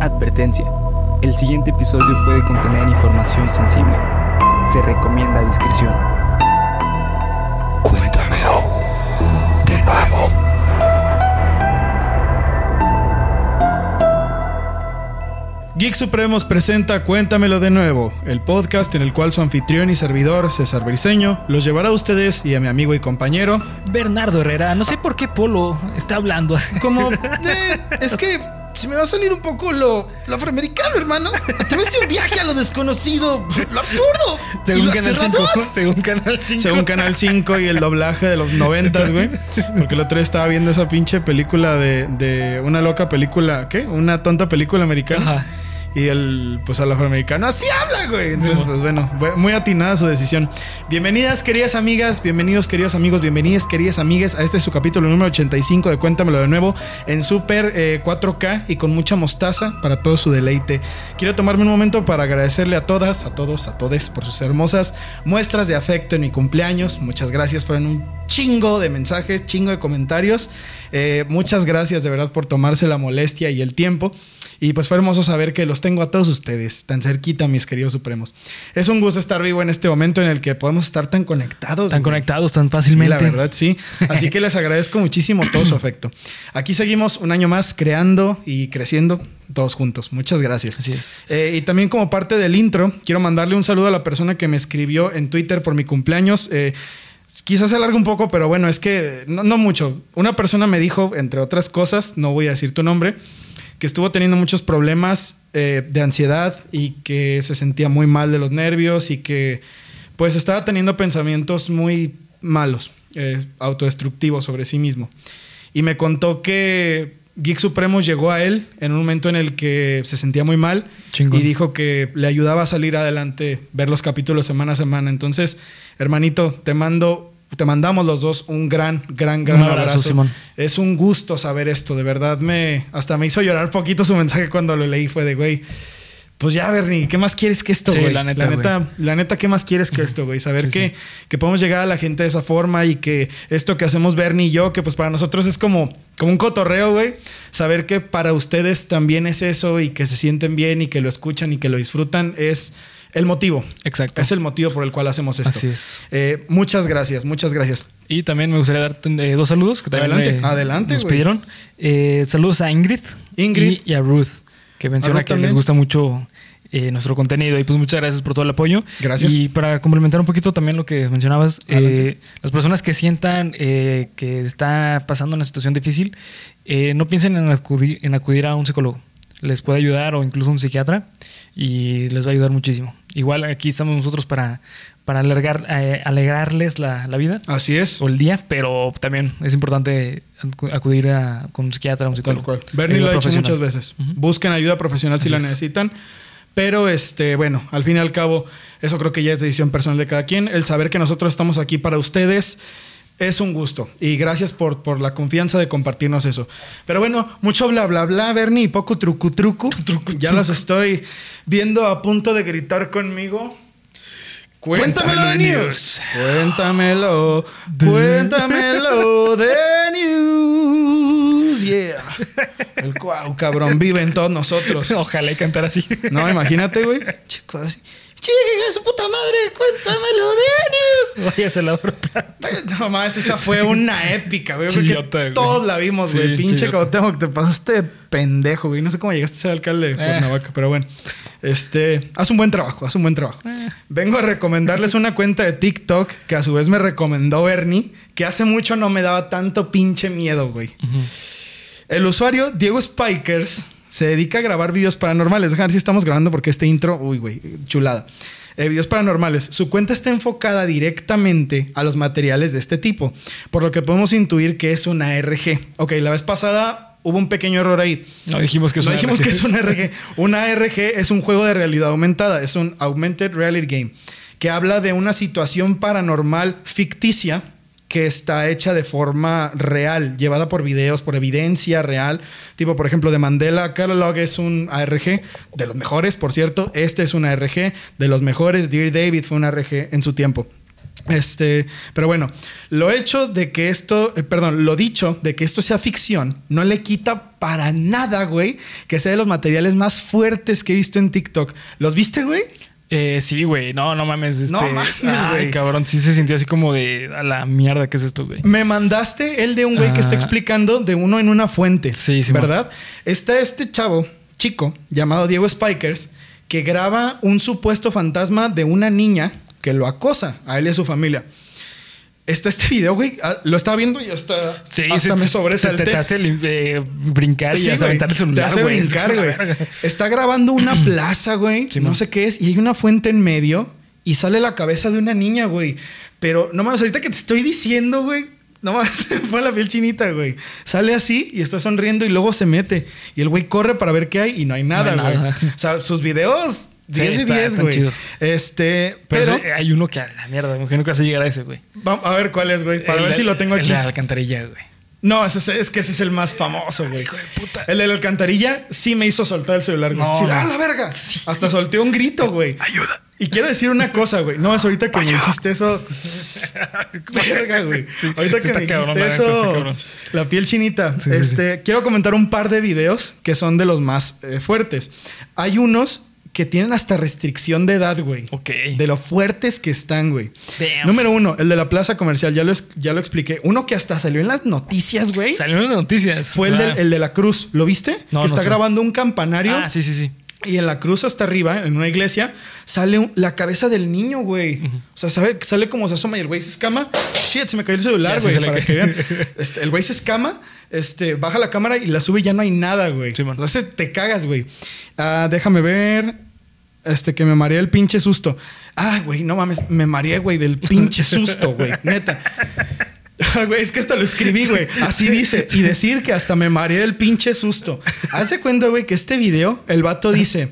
Advertencia. El siguiente episodio puede contener información sensible. Se recomienda discreción. Cuéntamelo de nuevo. Geek Supremos presenta Cuéntamelo de nuevo, el podcast en el cual su anfitrión y servidor, César Briseño, los llevará a ustedes y a mi amigo y compañero. Bernardo Herrera, no sé por qué Polo está hablando. Como, eh, es que se me va a salir un poco lo, lo afroamericano, hermano. A través de un viaje a lo desconocido, lo absurdo. Según lo Canal 5. aterrador. Según Canal 5. Según Canal 5 y el doblaje de los 90, güey. Porque el otro día estaba viendo esa pinche película de, de una loca película, ¿qué? Una tonta película americana. Ajá. Y el, pues al afroamericano, así habla, güey. Entonces, pues bueno, bu- muy atinada su decisión. Bienvenidas, queridas amigas, bienvenidos, queridos amigos, bienvenidas, queridas amigas, a este es su capítulo número 85 de Cuéntamelo de nuevo, en super eh, 4K y con mucha mostaza para todo su deleite. Quiero tomarme un momento para agradecerle a todas, a todos, a todes por sus hermosas muestras de afecto en mi cumpleaños. Muchas gracias, fueron un chingo de mensajes, chingo de comentarios. Eh, muchas gracias de verdad por tomarse la molestia y el tiempo. Y pues fue hermoso saber que los tengo a todos ustedes, tan cerquita, mis queridos supremos. Es un gusto estar vivo en este momento en el que podemos estar tan conectados. Tan güey. conectados tan Sí, fácilmente. la verdad, sí. Así que les agradezco muchísimo todo su afecto. Aquí seguimos un año más creando y creciendo todos juntos. Muchas gracias. Así es. Eh, y también como parte del intro, quiero mandarle un saludo a la persona que me escribió en Twitter por mi cumpleaños. Eh, quizás se alargue un poco, pero bueno, es que no, no mucho. Una persona me dijo, entre otras cosas, no voy a decir tu nombre, que estuvo teniendo muchos problemas eh, de ansiedad y que se sentía muy mal de los nervios y que pues estaba teniendo pensamientos muy malos, eh, autodestructivos sobre sí mismo. Y me contó que Geek Supremos llegó a él en un momento en el que se sentía muy mal Chingón. y dijo que le ayudaba a salir adelante, ver los capítulos semana a semana. Entonces, hermanito, te mando, te mandamos los dos un gran, gran, gran Un abrazo, abrazo. Simón. Es un gusto saber esto, de verdad me hasta me hizo llorar poquito su mensaje cuando lo leí fue de güey. Pues ya, Bernie, ¿qué más quieres que esto, Sí, güey? la neta, la neta, la neta, ¿qué más quieres que esto, güey? Saber Sí, que, sí. que podemos llegar a la gente de esa forma y que esto que hacemos Bernie y yo, que pues para nosotros es como, como un cotorreo, güey. Saber que para ustedes también es eso y que se sienten bien y que lo escuchan y que lo disfrutan es el motivo. Exacto. Es el motivo por el cual hacemos esto. Así es. Eh, muchas gracias, muchas gracias. Y también me gustaría darte eh, dos saludos que también Adelante, me- adelante, nos pidieron. Eh, saludos a Ingrid, Ingrid. y, y a Ruth, que menciona que les gusta mucho eh, nuestro contenido. Y pues muchas gracias por todo el apoyo. Gracias. Y para complementar un poquito también lo que mencionabas, eh, las personas que sientan eh, que está pasando una situación difícil, eh, no piensen en acudir, en acudir a un psicólogo. Les puede ayudar o incluso un psiquiatra y les va a ayudar muchísimo. Igual aquí estamos nosotros para, para alargar, eh, alegrarles la, la vida Así es. o el día, pero también es importante acu- acudir a, con un psiquiatra, un Tal psicólogo. cual. Bernie lo ha hecho profesional. muchas veces. Busquen ayuda profesional si Así la es. necesitan. Pero este, bueno, al fin y al cabo, eso creo que ya es decisión personal de cada quien. El saber que nosotros estamos aquí para ustedes es un gusto. Y gracias por, por la confianza de compartirnos eso. Pero bueno, mucho bla bla bla, Bernie, y poco trucu trucu. ya los estoy viendo a punto de gritar conmigo. Cuéntamelo de news. Cuéntamelo. Cuéntamelo de news. Yeah. El cuau, cabrón, vive en todos nosotros. Ojalá y cantar así. No, imagínate, güey. Chico, así. Chica, su puta madre, cuéntamelo de news. Váyase la obra. Ay, No más, esa fue una épica, güey. Porque Chillota, güey. todos la vimos, güey. Sí, Pinche. Cuauhtémoc, te pasaste de pendejo, güey. No sé cómo llegaste a ser alcalde de Eh. Cuernavaca, pero bueno. Este, haz un buen trabajo, haz un buen trabajo. Vengo a recomendarles una cuenta de TikTok que a su vez me recomendó Bernie, que hace mucho no me daba tanto pinche miedo, güey. El usuario Diego Spikers se dedica a grabar videos paranormales. Dejar ver si estamos grabando porque este intro, uy, güey, chulada. Eh, videos paranormales. Su cuenta está enfocada directamente a los materiales de este tipo, por lo que podemos intuir que es una RG. Ok, la vez pasada hubo un pequeño error ahí. No dijimos que es No una dijimos que es RG. una RG. Una RG es un juego de realidad aumentada, es un Augmented Reality Game, que habla de una situación paranormal ficticia que está hecha de forma real, llevada por videos, por evidencia real. Tipo, por ejemplo, de Mandela Catalog es un ARG, de los mejores, por cierto. Este es un ARG, de los mejores. Dear David fue un ARG en su tiempo. Este, pero bueno, lo hecho de que esto, eh, perdón, lo dicho de que esto sea ficción, no le quita para nada, güey, que sea de los materiales más fuertes que he visto en TikTok. ¿Los viste, güey? Eh, sí, güey. No, no mames. Este... No mames, Ay, güey. cabrón. Sí se sintió así como de a la mierda que es esto, güey. Me mandaste el de un güey que está Ah. explicando de uno en una fuente. Sí, sí, ¿Verdad? Está este chavo, chico, llamado Diego Spikers, que graba un supuesto fantasma de una niña que lo acosa a él y a su familia. Está este video, güey. ah, Lo estaba viendo y hasta, Sí, hasta sí, me sobresalté. Te, te hace eh, brincar y hasta aventar el celular, Te hace güey. brincar. Está grabando una plaza, güey. No man. sé qué es. Y hay una fuente en medio y sale la cabeza de una niña, güey. Pero no mames, ahorita que te estoy diciendo, güey. No mames, se fue la piel chinita, güey. Sale así y está sonriendo y luego se mete. Y el güey corre para ver qué hay y no hay nada, güey. O sea, sus videos 10 de está- 10, están güey. Este, Pero, pero, sí, hay uno que a la mierda, me imagino que vas a llegar a ese, güey. vamos a ver cuál es, güey, para El ver si lo tengo el aquí. la alcantarilla, güey. No, ese es, es que ese es el más famoso, güey. Hijo de puta. El de la alcantarilla sí me hizo soltar el celular, güey. No, Sí. ¡Ah, la verga! Hasta solté un grito, güey. Ayuda. Y quiero decir una cosa, güey. No, es ahorita que me dijiste eso. Verga, güey. Ahorita sí que me dijiste la neta, está eso. cabrón. La piel chinita. Sí, sí, este, quiero comentar un par de videos que son de los más eh, fuertes. Hay unos que tienen hasta restricción de edad, güey. Ok. De lo fuertes que están, güey. Número uno, el de la plaza comercial. Ya lo, ya lo expliqué. Uno que hasta salió en las noticias, güey. Salieron las noticias. Fue el, Ah. del- el de la cruz. ¿Lo viste? No, que no está sé. grabando un campanario. Ah, sí, sí, sí. Y en la cruz hasta arriba, en una iglesia, sale un- la cabeza del niño, güey. O sea, sabe, sale como se asoma y el güey se escama. Shit, se me cayó el celular, güey. Para que vean. Este, el güey se escama, este, baja la cámara y la sube y ya no hay nada, güey. Sí. Entonces te cagas, güey. Ah, déjame ver. Este, que me mareé el pinche susto. Ah, güey, no mames. Me mareé, güey, del pinche susto, güey. Neta. Güey, es que hasta lo escribí, güey. Así dice. Y decir que hasta me mareé del pinche susto. Hace cuenta, güey, que este video, el vato dice: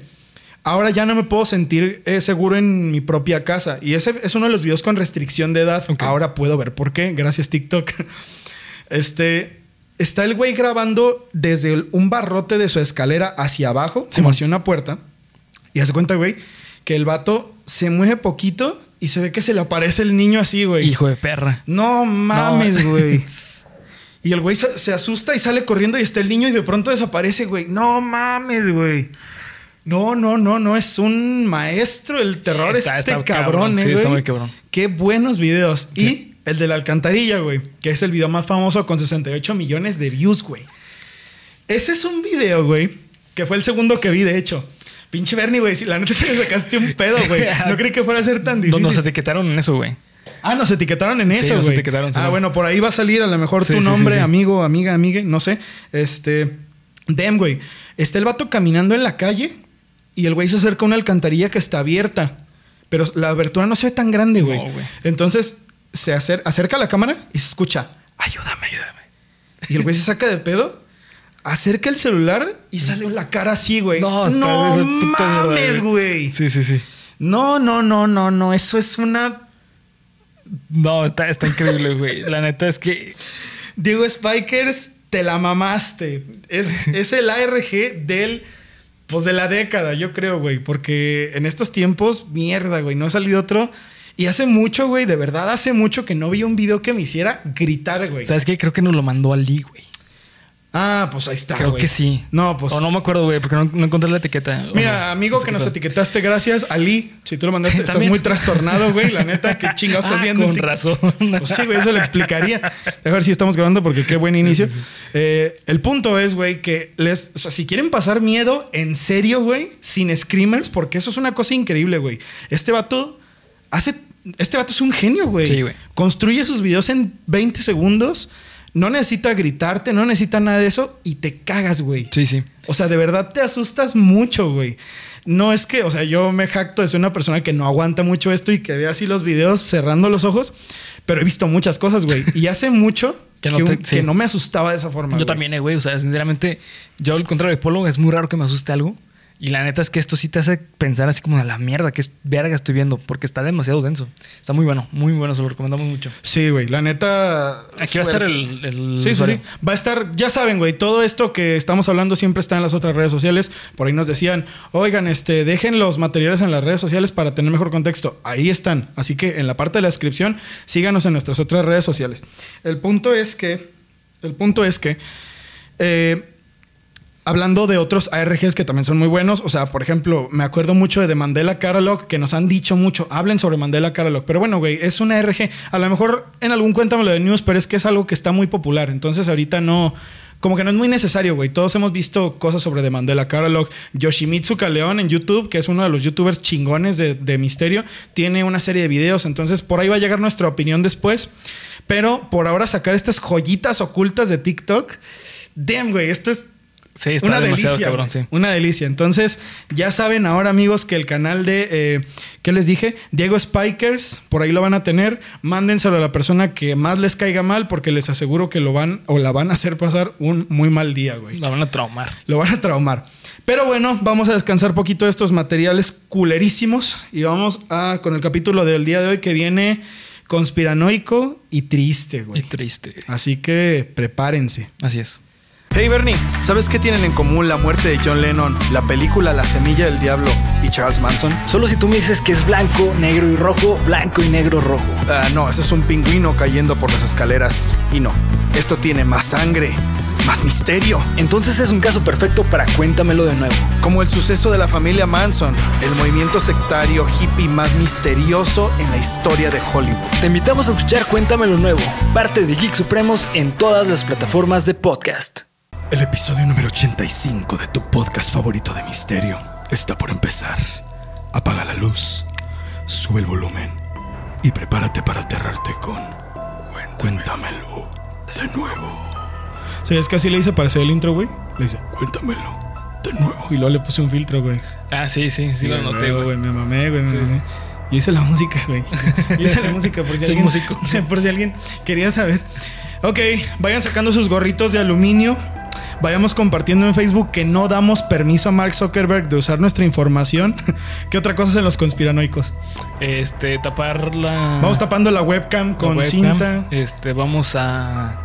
Ahora ya no me puedo sentir eh, seguro en mi propia casa. Y ese es uno de los videos con restricción de edad. Ahora puedo ver por qué. Gracias, TikTok. Este. Está el güey grabando desde el- un barrote de su escalera hacia abajo, como hacia una puerta. Y hace cuenta, güey, que el vato se mueve poquito y se ve que se le aparece el niño así, güey. Hijo de perra. No mames, No. güey. Y el güey se, se asusta y sale corriendo y está el niño y de pronto desaparece, güey. No mames, güey. No, no, no, no. Es un maestro el terror Está- este está cabrón, cabrón, eh, sí, güey. está muy cabrón. Qué buenos videos. Sí. Y el de la alcantarilla, güey. Que es el video más famoso con 68 millones de views, güey. Ese es un video, güey. Que fue el segundo que vi, de hecho. Pinche Bernie, güey. Si la neta te sacaste un pedo, güey. No creí que fuera a ser tan No, difícil. nos etiquetaron en eso, güey. Ah, nos etiquetaron en eso, güey. etiquetaron, sí, ah, bueno, por ahí va a salir a lo mejor Sí, tu nombre, amigo, amiga, amigue, no sé. Este. Dem, güey. Está el vato caminando en la calle y el güey se acerca a una alcantarilla que está abierta. Pero la abertura no se ve tan grande, güey. No. Entonces se acer- acerca a la cámara y se escucha. Ayúdame, ayúdame. Y el güey se saca de pedo. Acerca el celular y sale la cara así, güey. No, no mames, güey. Sí, sí, sí. No, no, no, no, no. Eso es una No, está, está increíble, güey. La neta es que. Diego Spikers, te la mamaste. Es, es el ARG del. Pues de la década, yo creo, güey. Porque en estos tiempos, mierda, güey. No ha salido otro. Y hace mucho, güey. De verdad, hace mucho que no vi un video que me hiciera gritar, güey. ¿Sabes qué? Creo que nos lo mandó Ali, güey. Ah, pues ahí está. Creo que sí. No, pues. O no me acuerdo, güey, porque no, no encontré la etiqueta. Mira, amigo no sé que nos etiquetaste, gracias. Ali, si tú lo mandaste, estás muy trastornado, güey. La neta, qué chingados estás Ah, viendo. en Con razón. Pues sí, güey, eso lo explicaría. A ver si estamos grabando porque qué buen inicio. Eh, el punto es, güey, que les. O sea, si quieren pasar miedo en serio, güey, sin screamers, porque eso es una cosa increíble, güey. Este vato hace. Este vato es un genio, güey. Sí, güey. Construye sus videos en 20 segundos. No necesita gritarte, no necesita nada de eso y te cagas, güey. Sí, sí. O sea, de verdad te asustas mucho, güey. No es que, o sea, yo me jacto de ser una persona que no aguanta mucho esto y que ve así los videos cerrando los ojos, pero he visto muchas cosas, güey. Y hace mucho que, no un- te- sí. que no me asustaba de esa forma. Yo güey. también, eh, güey. O sea, sinceramente, yo al contrario de Polo, es muy raro que me asuste algo. Y la neta es que esto sí te hace pensar así como a la mierda, que es verga estoy viendo, porque está demasiado denso. Está muy bueno, muy bueno, se lo recomendamos mucho. Sí, güey, la neta. Aquí va a estar el. el Sí, sí, sí. Va a estar, ya saben, güey, todo esto que estamos hablando siempre está en las otras redes sociales. Por ahí nos decían, oigan, este, dejen los materiales en las redes sociales para tener mejor contexto. Ahí están. Así que en la parte de la descripción, síganos en nuestras otras redes sociales. El punto es que, el punto es que, eh, Hablando de otros ARGs que también son muy buenos, o sea, por ejemplo, me acuerdo mucho de The Mandela Catalog, que nos han dicho mucho, hablen sobre Mandela Catalog, pero bueno, güey, es una ARG, a lo mejor en algún cuéntamelo de news, pero es que es algo que está muy popular, entonces ahorita no, como que no es muy necesario, güey, todos hemos visto cosas sobre The Mandela Catalog, Yoshimitsu Kaleon en YouTube, que es uno de los youtubers chingones de misterio, tiene una serie de videos, entonces por ahí va a llegar nuestra opinión después, pero por ahora sacar estas joyitas ocultas de TikTok, damn, güey, esto es Sí, está una demasiado delicia, cabrón, sí. Una delicia. Entonces, ya saben ahora, amigos, que el canal de, eh, ¿qué les dije? Diego Spikers, por ahí lo van a tener. Mándenselo a la persona que más les caiga mal, porque les aseguro que lo van o la van a hacer pasar un muy mal día, güey. La van a traumar. Lo van a traumar. Pero bueno, vamos a descansar poquito de estos materiales culerísimos y vamos a con el capítulo del día de hoy que viene conspiranoico y triste, Y güey. triste. Así que prepárense. Así es. Hey Bernie, ¿sabes qué tienen en común la muerte de John Lennon, la película La Semilla del Diablo y Charles Manson? Solo si tú me dices que es blanco, negro y rojo, blanco y negro rojo. Ah, no, ese es un pingüino cayendo por las escaleras. Y no, esto tiene más sangre, más misterio. Entonces es un caso perfecto para cuéntamelo de nuevo. Como el suceso de la familia Manson, el movimiento sectario hippie más misterioso en la historia de Hollywood. Te invitamos a escuchar Cuéntamelo Nuevo, parte de Geek Supremos en todas las plataformas de podcast. El episodio número 85 de tu podcast favorito de misterio está por empezar. Apaga la luz, sube el volumen y prepárate para aterrarte con Cuéntamelo de nuevo. ¿Sabes que así le hice para hacer el intro, güey? Le dice, cuéntamelo de nuevo. Y luego le puse un filtro, güey. Ah, sí, sí, sí, lo noté, güey. Me mamé, güey, me Sí, mamé. Yo hice la música, güey. Yo hice la música por si Soy alguien... músico. Por si alguien quería saber. Ok, vayan sacando sus gorritos de aluminio. Vayamos compartiendo en Facebook que no damos permiso a Mark Zuckerberg de usar nuestra información. ¿Qué otra cosa hacen los conspiranoicos? Este, tapar la. Vamos tapando la webcam la con webcam. cinta. Este, vamos a.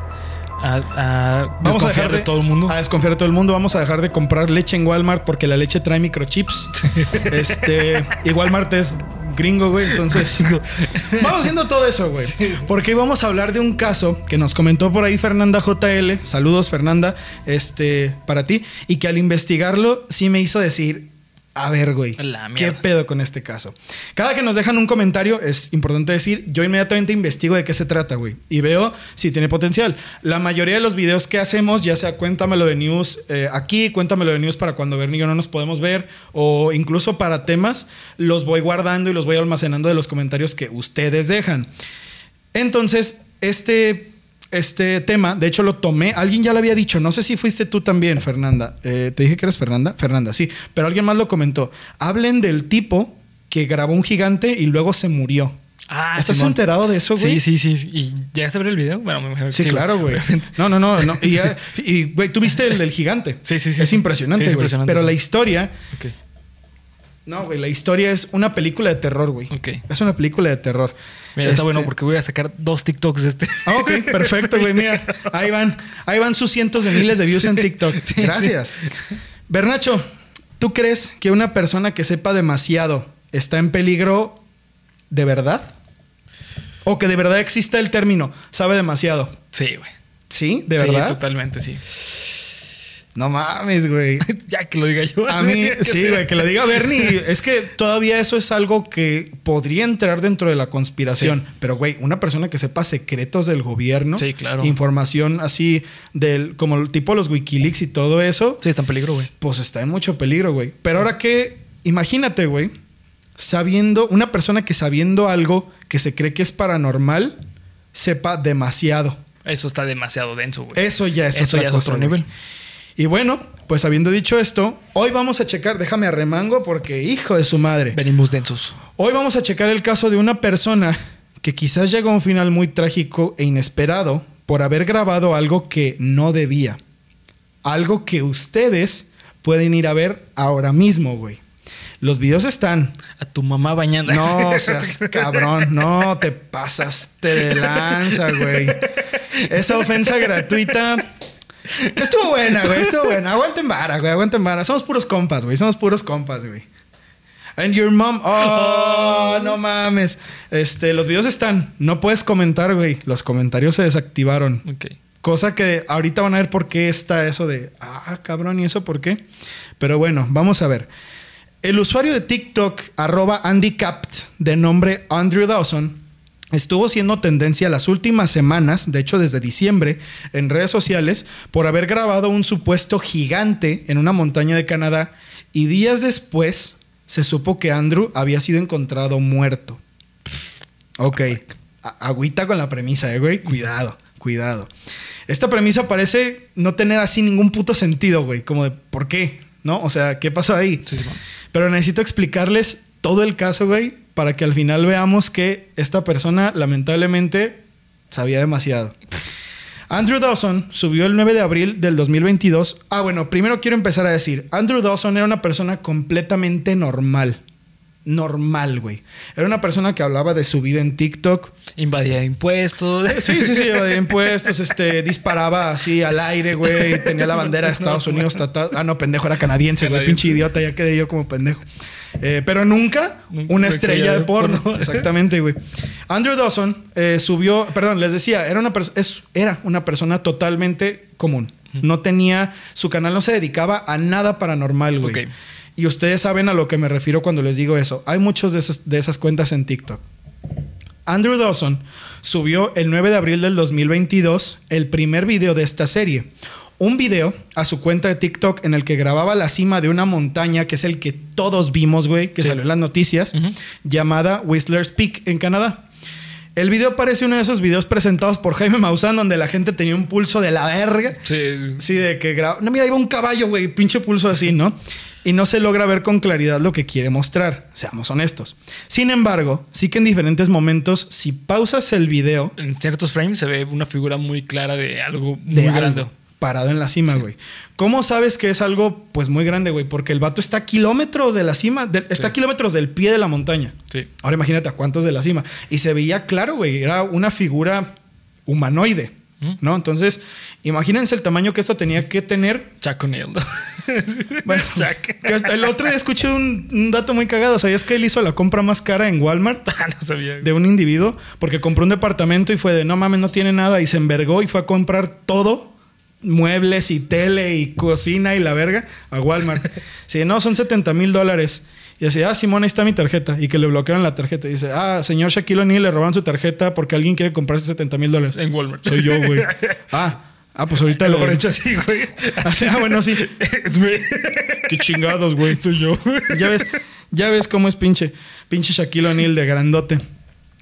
A, a Vamos a dejar de, de todo el mundo. A desconfiar de todo el mundo. Vamos a dejar de comprar leche en Walmart porque la leche trae microchips. este. Y Walmart es gringo, güey. Entonces. vamos haciendo todo eso, güey. Porque vamos a hablar de un caso que nos comentó por ahí Fernanda JL. Saludos, Fernanda. Este. Para ti. Y que al investigarlo sí me hizo decir. A ver, güey. ¿Qué pedo con este caso? Cada que nos dejan un comentario, es importante decir, yo inmediatamente investigo de qué se trata, güey. Y veo si tiene potencial. La mayoría de los videos que hacemos, ya sea cuéntamelo de news eh, aquí, cuéntamelo de news para cuando Bernie y yo no nos podemos ver, o incluso para temas, los voy guardando y los voy almacenando de los comentarios que ustedes dejan. Entonces, este, este tema, de hecho lo tomé, alguien ya lo había dicho, no sé si fuiste tú también, Fernanda. Eh, Te dije que eres Fernanda. Fernanda, sí, pero alguien más lo comentó. Hablen del tipo que grabó un gigante y luego se murió. Ah, ¿Estás Simón. enterado de eso, güey? Sí, sí, sí. ¿Y ya se ver el video? Bueno, me imagino que Sí, claro, güey. obviamente. No, no, no, no. Y, güey, tú viste el del gigante. Sí, sí, sí, Es sí. impresionante, Sí, es güey. impresionante, Pero sí. la historia, Ok. No, güey, la historia es una película de terror, güey. Ok. Es una película de terror. Mira, está Este- bueno porque voy a sacar dos TikToks de este. Ah, ok, perfecto, güey. Mira, ahí van, ahí van sus cientos de miles de views en TikTok. sí. Gracias. Bernacho, ¿tú crees que una persona que sepa demasiado está en peligro de verdad? ¿O que de verdad exista el término sabe demasiado? Sí, güey. ¿Sí? ¿De Sí, verdad? totalmente, sí. No mames, güey. ya que lo diga yo. A mí, sí, güey, que lo diga Bernie. Es que todavía eso es algo que podría entrar dentro de la conspiración. Pero, güey, una persona que sepa secretos del gobierno, Sí, claro. información así del, como el tipo los Wikileaks y todo eso, Sí, está en peligro, güey. pues está en mucho peligro, güey. Pero ahora que, imagínate, güey, sabiendo, una persona que sabiendo algo que se cree que es paranormal, sepa demasiado. Eso está demasiado denso, güey. Eso ya es Eso otra ya es cosa, otro güey. Y bueno, pues habiendo dicho esto, hoy vamos a checar, déjame arremango porque hijo de su madre. Venimos densos. Hoy vamos a checar el caso de una persona que quizás llegó a un final muy trágico e inesperado por haber grabado algo que no debía. Algo que ustedes pueden ir a ver ahora mismo, güey. Los videos están. A tu mamá bañando. No seas cabrón. No te pasaste de lanza, güey. Esa ofensa gratuita. Estuvo buena, güey. Estuvo buena. Aguanten vara, güey. Aguanten vara. Somos puros compas, güey. Somos puros compas, güey. And your mom. Oh, no mames. Este, los videos están. No puedes comentar, güey. Los comentarios se desactivaron. Ok. Cosa que ahorita van a ver por qué está eso de, ah, cabrón, ¿y eso por qué? Pero bueno, vamos a ver. El usuario de TikTok, arroba AndyCapt, de nombre Andrew Dawson, estuvo siendo tendencia las últimas semanas, de hecho desde diciembre, en redes sociales, por haber grabado un supuesto gigante en una montaña de Canadá y días después se supo que Andrew había sido encontrado muerto. Ok, agüita con la premisa, eh, güey. Cuidado, cuidado. Esta premisa parece no tener así ningún puto sentido, güey. Como de, ¿por qué? ¿No? O sea, ¿qué pasó ahí? Sí, sí. Pero necesito explicarles todo el caso, güey, para que al final veamos que esta persona lamentablemente sabía demasiado. Andrew Dawson subió el 9 de abril del 2022. Ah, bueno, primero quiero empezar a decir, Andrew Dawson era una persona completamente normal. Normal, güey. Era una persona que hablaba de su vida en TikTok. Invadía impuestos. Sí, sí, sí, de impuestos, este, disparaba así al aire, güey. Tenía la bandera de Estados Unidos tatuada. Ah, no, pendejo, era canadiense, güey. Pinche idiota, ya quedé yo como pendejo. Eh, pero nunca una estrella de porno. Exactamente, güey. Andrew Dawson eh, subió, perdón, les decía, era una, es- era una persona totalmente común. No tenía, su canal no se dedicaba a nada paranormal, güey. Y ustedes saben a lo que me refiero cuando les digo eso. Hay muchos de, esos- de esas cuentas en TikTok. Andrew Dawson subió el 9 de abril del 2022 el primer video de esta serie. Un video a su cuenta de TikTok en el que grababa la cima de una montaña, que es el que todos vimos, güey, que Sí. salió en las noticias, llamada Whistler's Peak en Canadá. El video parece uno de esos videos presentados por Jaime Maussan donde la gente tenía un pulso de la verga. Sí. Sí, de que graba. No, mira, va un caballo, güey. Pinche pulso así, ¿no? Y no se logra ver con claridad lo que quiere mostrar. Seamos honestos. Sin embargo, sí que en diferentes momentos, si pausas el video En ciertos frames se ve una figura muy clara de algo muy de algo grande. Parado en la cima, güey. ¿Cómo sabes que es algo, pues, muy grande, güey? Porque el vato está a kilómetros de la cima, de- está a kilómetros del pie de la montaña. Sí. Ahora imagínate a cuántos de la cima. Y se veía claro, güey. Era una figura humanoide. ¿no? Entonces, imagínense el tamaño que esto tenía que tener Chuck O'Neill. Bueno, Chuck. que hasta el otro día escuché un, un dato muy cagado. ¿Sabías que él hizo la compra más cara en Walmart Ah, no sabía. de un individuo? Porque compró un departamento y fue de no mames, no tiene nada. Y se envergó y fue a comprar todo. Muebles y tele y cocina y la verga a Walmart. Sí, no, son 70 mil dólares. Y decía, ah, Simón, ahí está mi tarjeta. Y que le bloquearon la tarjeta. Y dice, ah, señor Shaquille O'Neal, le robaron su tarjeta porque alguien quiere comprarse 70 mil dólares. En Walmart. Soy yo, güey. Ah, ah, pues ahorita lo mejor hecho así, güey. Así, ah, bueno, sí. Qué chingados, güey. Soy yo. ya ves, ya ves cómo es pinche, pinche Shaquille O'Neal de grandote.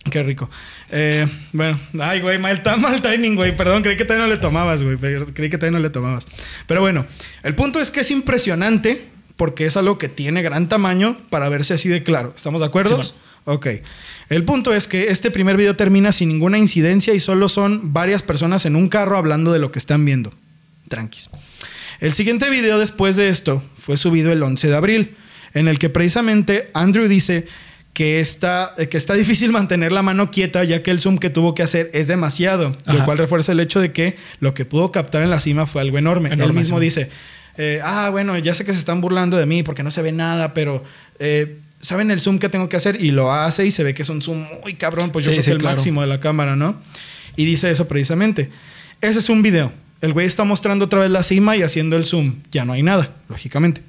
Qué rico. Eh, bueno, ay, güey, mal, mal timing, güey. Perdón, creí que todavía no le tomabas, güey. Creí que todavía no le tomabas. Pero bueno, el punto es que es impresionante porque es algo que tiene gran tamaño para verse así de claro. ¿Estamos de acuerdo? Sí, Ok. El punto es que este primer video termina sin ninguna incidencia y solo son varias personas en un carro hablando de lo que están viendo. Tranquis. El siguiente video después de esto fue subido el 11 de abril, en el que precisamente Andrew dice que está, eh, que está difícil mantener la mano quieta ya que el zoom que tuvo que hacer es demasiado, lo cual refuerza el hecho de que lo que pudo captar en la cima fue algo enorme. Él mismo sí. dice, eh, ah, bueno, ya sé que se están burlando de mí porque no se ve nada, pero... eh, ¿Saben el zoom que tengo que hacer? Y lo hace y se ve que es un zoom muy cabrón, pues yo Sí, creo sí, que el claro. máximo de la cámara, ¿no? Y dice eso precisamente. Ese es un video. El güey está mostrando otra vez la cima y haciendo el zoom. Ya no hay nada, lógicamente.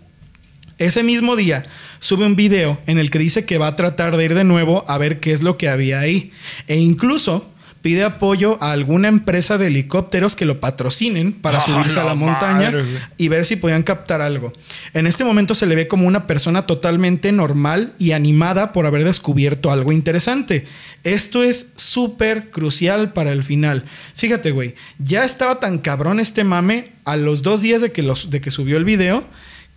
Ese mismo día sube un video en el que dice que va a tratar de ir de nuevo a ver qué es lo que había ahí. E incluso pide apoyo a alguna empresa de helicópteros que lo patrocinen para ¡Ah, subirse a la montaña madre, y ver si podían captar algo. En este momento se le ve como una persona totalmente normal y animada por haber descubierto algo interesante. Esto es súper crucial para el final. Fíjate, güey, ya estaba tan cabrón este mame a los dos días de que, los, de que subió el video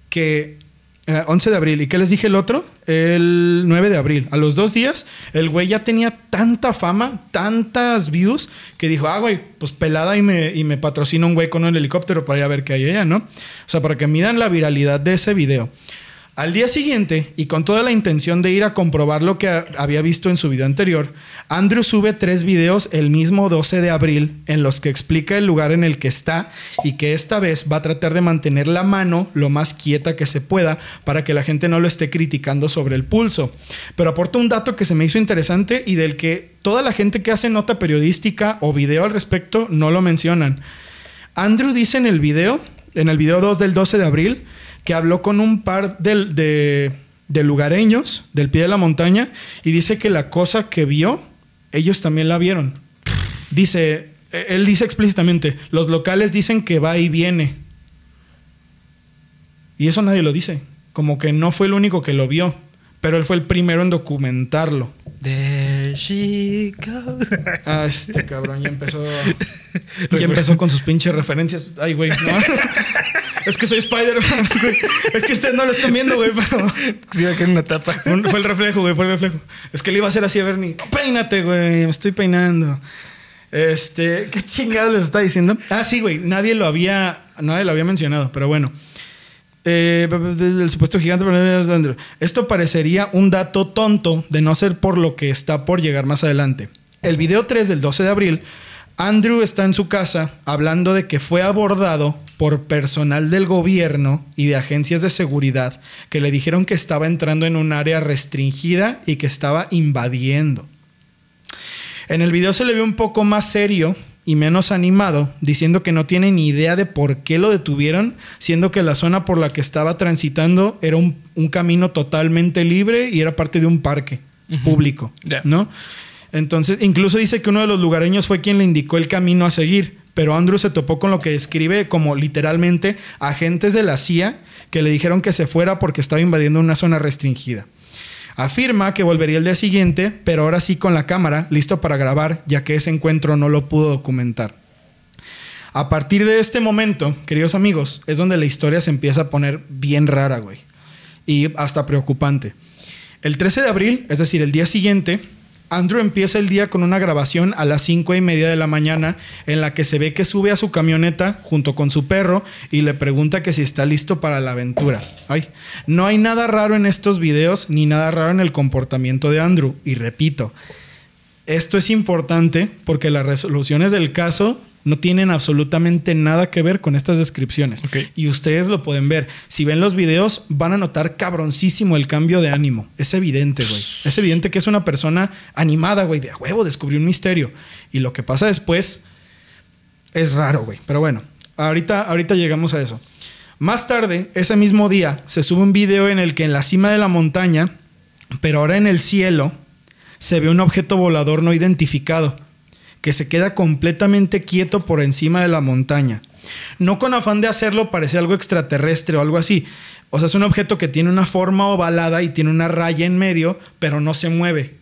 que Eh, 11 de abril. ¿Y qué les dije el otro? El 9 de abril. A los dos días, el güey ya tenía tanta fama, tantas views, que dijo, ah, güey, pues pelada y me, y me patrocina un güey con un helicóptero para ir a ver qué hay allá, ¿no? O sea, para que midan la viralidad de ese video. Al día siguiente, y con toda la intención de ir a comprobar lo que había visto en su video anterior, Andrew sube tres videos el mismo 12 de abril en los que explica el lugar en el que está y que esta vez va a tratar de mantener la mano lo más quieta que se pueda para que la gente no lo esté criticando sobre el pulso. Pero aporta un dato que se me hizo interesante y del que toda la gente que hace nota periodística o video al respecto no lo mencionan. Andrew dice en el video, en el video 2 del 12 de abril, que habló con un par de, de lugareños del pie de la montaña y dice que la cosa que vio, ellos también la vieron. Dice, eh, él dice explícitamente, los locales dicen que va y viene. Y eso nadie lo dice. Como que no fue el único que lo vio, pero él fue el primero en documentarlo. There she goes. Ah, este cabrón ya empezó. Ya empezó con sus pinches referencias. Ay, güey, no. Es que soy Spider-Man, güey. Es que ustedes no lo están viendo, güey, pero. Sí, va a una tapa. Un- Fue el reflejo, güey, fue el reflejo. Es que le iba a hacer así a Bernie. Peínate, güey, me estoy peinando. Este, ¿qué chingada les está diciendo? Ah, sí, güey, nadie lo había, nadie lo había mencionado, pero bueno. Eh, el supuesto gigante. Esto parecería un dato tonto de no ser por lo que está por llegar más adelante. El video 3 del 12 de abril, Andrew está en su casa hablando de que fue abordado por personal del gobierno y de agencias de seguridad que le dijeron que estaba entrando en un área restringida y que estaba invadiendo. En el video se le ve un poco más serio y menos animado, diciendo que no tiene ni idea de por qué lo detuvieron, siendo que la zona por la que estaba transitando era un, un camino totalmente libre y era parte de un parque público. ¿no? Entonces, incluso dice que uno de los lugareños fue quien le indicó el camino a seguir, pero Andrew se topó con lo que describe como literalmente agentes de la CIA que le dijeron que se fuera porque estaba invadiendo una zona restringida. Afirma que volvería el día siguiente, pero ahora sí con la cámara, listo para grabar, ya que ese encuentro no lo pudo documentar. A partir de este momento, queridos amigos, es donde la historia se empieza a poner bien rara, güey. Y hasta preocupante. El 13 de abril, es decir, el día siguiente, Andrew empieza el día con una grabación a las 5 y media de la mañana en la que se ve que sube a su camioneta junto con su perro y le pregunta que si está listo para la aventura. Ay, no hay nada raro en estos videos ni nada raro en el comportamiento de Andrew. Y repito, esto es importante porque las resoluciones del caso no tienen absolutamente nada que ver con estas descripciones. Y ustedes lo pueden ver. Si ven los videos, van a notar cabroncísimo el cambio de ánimo. Es evidente, güey. Es evidente que es una persona animada, güey. De a huevo, descubrió un misterio. Y lo que pasa después es raro, güey. Pero bueno, ahorita, ahorita llegamos a eso. Más tarde, ese mismo día, se sube un video en el que en la cima de la montaña, pero ahora en el cielo, se ve un objeto volador no identificado que se queda completamente quieto por encima de la montaña. No con afán de hacerlo parece algo extraterrestre o algo así. O sea, es un objeto que tiene una forma ovalada y tiene una raya en medio, pero no se mueve.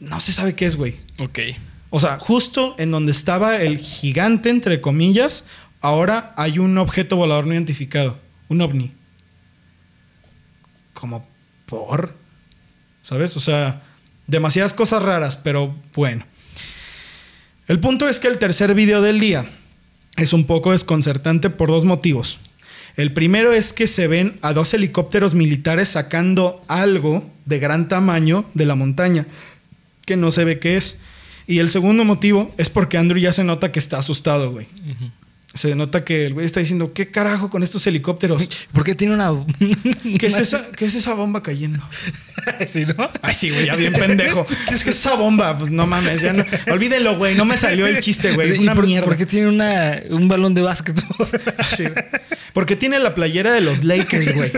No se sabe qué es, güey. Ok. O sea, justo en donde estaba el gigante, entre comillas, ahora hay un objeto volador no identificado. Un ovni. Como por. ¿Sabes? O sea, demasiadas cosas raras, pero bueno. El punto es que el tercer video del día es un poco desconcertante por dos motivos. El primero es que se ven a dos helicópteros militares sacando algo de gran tamaño de la montaña, que no se ve qué es. Y el segundo motivo es porque Andrew ya se nota que está asustado, güey. Se nota que el güey está diciendo, ¿qué carajo con estos helicópteros? ¿Por qué tiene una. ¿Qué es esa, qué es esa bomba cayendo? sí, ¿no? Ay, sí, güey, ya bien pendejo. Es que esa bomba, pues no mames, ya no. Olvídenlo, güey, no me salió el chiste, güey. ¿Y Una por, mierda. ¿Por qué tiene una, un balón de básquetbol? Sí. Porque tiene la playera de los Lakers, güey.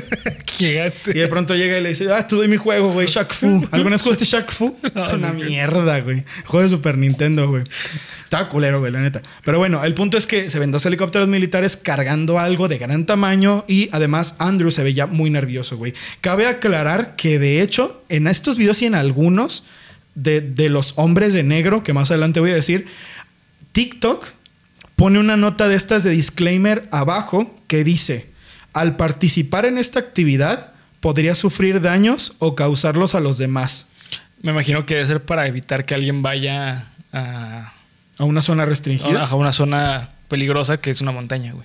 Gigante. Y de pronto llega y le dice, ah, tú doy mi juego, güey, Shaq Fu. ¿Alguna vez jugaste Shaq Fu? No, Una mierda, güey. Juego de Super Nintendo, güey. Estaba culero, güey, la neta. Pero bueno, el punto es que se ven dos helicópteros militares cargando algo de gran tamaño y además Andrew se ve ya muy nervioso, güey. Cabe aclarar que de hecho, en estos videos y en algunos de, de los hombres de negro, que más adelante voy a decir, TikTok pone una nota de estas de disclaimer abajo que dice, al participar en esta actividad, podría sufrir daños o causarlos a los demás. Me imagino que debe ser para evitar que alguien vaya a, A una zona restringida. a una zona peligrosa que es una montaña, güey.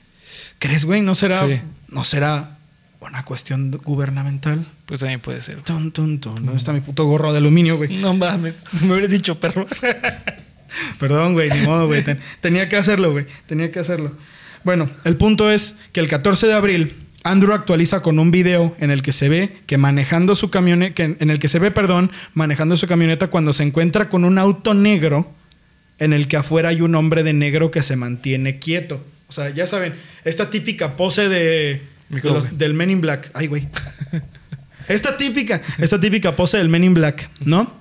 ¿Crees, güey? ¿No será, Sí. ¿No será una cuestión gubernamental? Pues también puede ser. Tun, tun, tun. ¿Dónde está mi puto gorro de aluminio, güey? No mames, me hubieras dicho perro. Perdón, güey, ni modo, güey. Ten- tenía que hacerlo, güey. Tenía que hacerlo. Bueno, el punto es que el 14 de abril, Andrew actualiza con un video en el que se ve que manejando su camioneta, en el que se ve, perdón, manejando su camioneta cuando se encuentra con un auto negro en el que afuera hay un hombre de negro que se mantiene quieto. O sea, ya saben, esta típica pose de, los- del Men in Black. Ay, güey. Esta típica, esta típica pose del Men in Black, ¿no?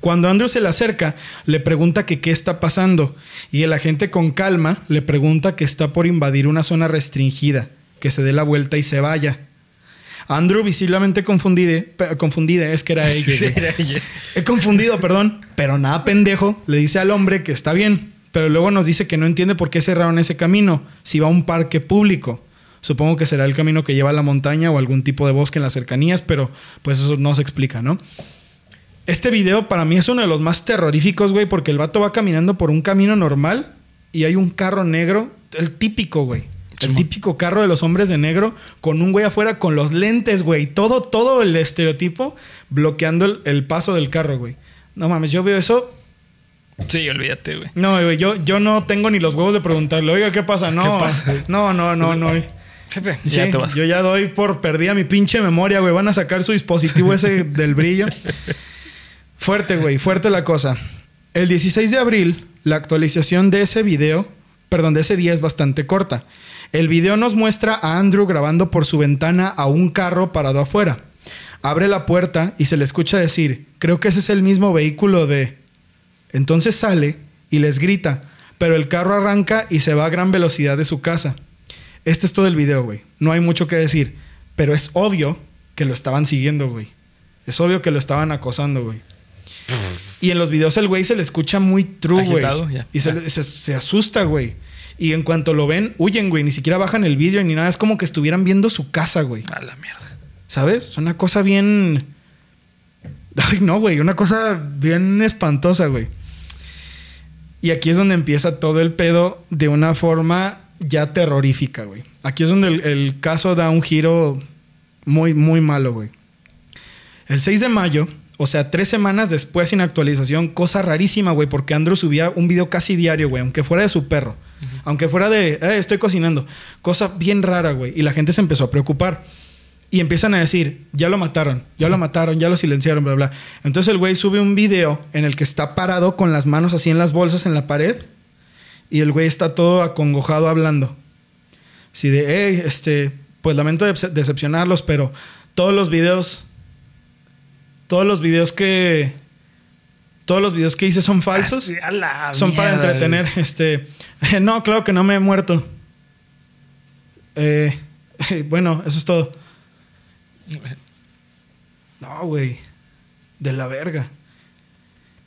Cuando Andrew se le acerca, le pregunta que qué está pasando y el agente con calma le pregunta que está por invadir una zona restringida, que se dé la vuelta y se vaya. Andrew visiblemente confundide, pe- confundide, es que era ella. Sí, era ella. He confundido, perdón, pero nada pendejo, le dice al hombre que está bien, pero luego nos dice que no entiende por qué cerraron ese camino, si va a un parque público. Supongo que será el camino que lleva a la montaña o algún tipo de bosque en las cercanías, pero pues eso no se explica, ¿no? Este video para mí es uno de los más terroríficos, güey, porque el vato va caminando por un camino normal y hay un carro negro, el típico, güey. El típico carro de los hombres de negro con un güey afuera con los lentes, güey. Todo, todo el estereotipo bloqueando el, el paso del carro, güey. No mames, yo veo eso. Sí, olvídate, güey. No, güey, yo, yo no tengo ni los huevos de preguntarle, oiga, ¿qué pasa? No, ¿Qué pasa? no, no, no, no. Jefe, Sí, ya te vas. Yo ya doy por perdida mi pinche memoria, güey. Van a sacar su dispositivo ese del brillo. Fuerte, güey, fuerte la cosa. El 16 de abril, la actualización de ese video, perdón, de ese día es bastante corta. El video nos muestra a Andrew grabando por su ventana a un carro parado afuera. Abre la puerta y se le escucha decir, creo que ese es el mismo vehículo de... Entonces sale y les grita, pero el carro arranca y se va a gran velocidad de su casa. Este es todo el video, güey. No hay mucho que decir. Pero es obvio que lo estaban siguiendo, güey. Es obvio que lo estaban acosando, güey. Y en los videos el güey se le escucha muy true, güey. Y se, se- se asusta, güey. Y en cuanto lo ven, huyen, güey. Ni siquiera bajan el vídeo ni nada. Es como que estuvieran viendo su casa, güey. A la mierda. ¿Sabes? Es una cosa bien. Ay, no, güey. Una cosa bien espantosa, güey. Y aquí es donde empieza todo el pedo de una forma ya terrorífica, güey. Aquí es donde el, el caso da un giro muy, muy malo, güey. El 6 de mayo, o sea, tres semanas después sin actualización, cosa rarísima, güey, porque Andrew subía un video casi diario, güey, aunque fuera de su perro. Aunque fuera de, eh, estoy cocinando. Cosa bien rara, güey. Y la gente se empezó a preocupar. Y empiezan a decir, ya lo mataron, ya lo mataron, ya lo silenciaron, bla, bla. Entonces el güey sube un video en el que está parado con las manos así en las bolsas en la pared. Y el güey está todo acongojado hablando. Así de, hey, este, pues lamento dece- decepcionarlos, pero todos los videos, todos los videos que, todos los videos que hice son falsos. Ah, Son para entretener. Este. No, claro que no me he muerto. Eh, bueno, eso es todo. No, güey. De la verga.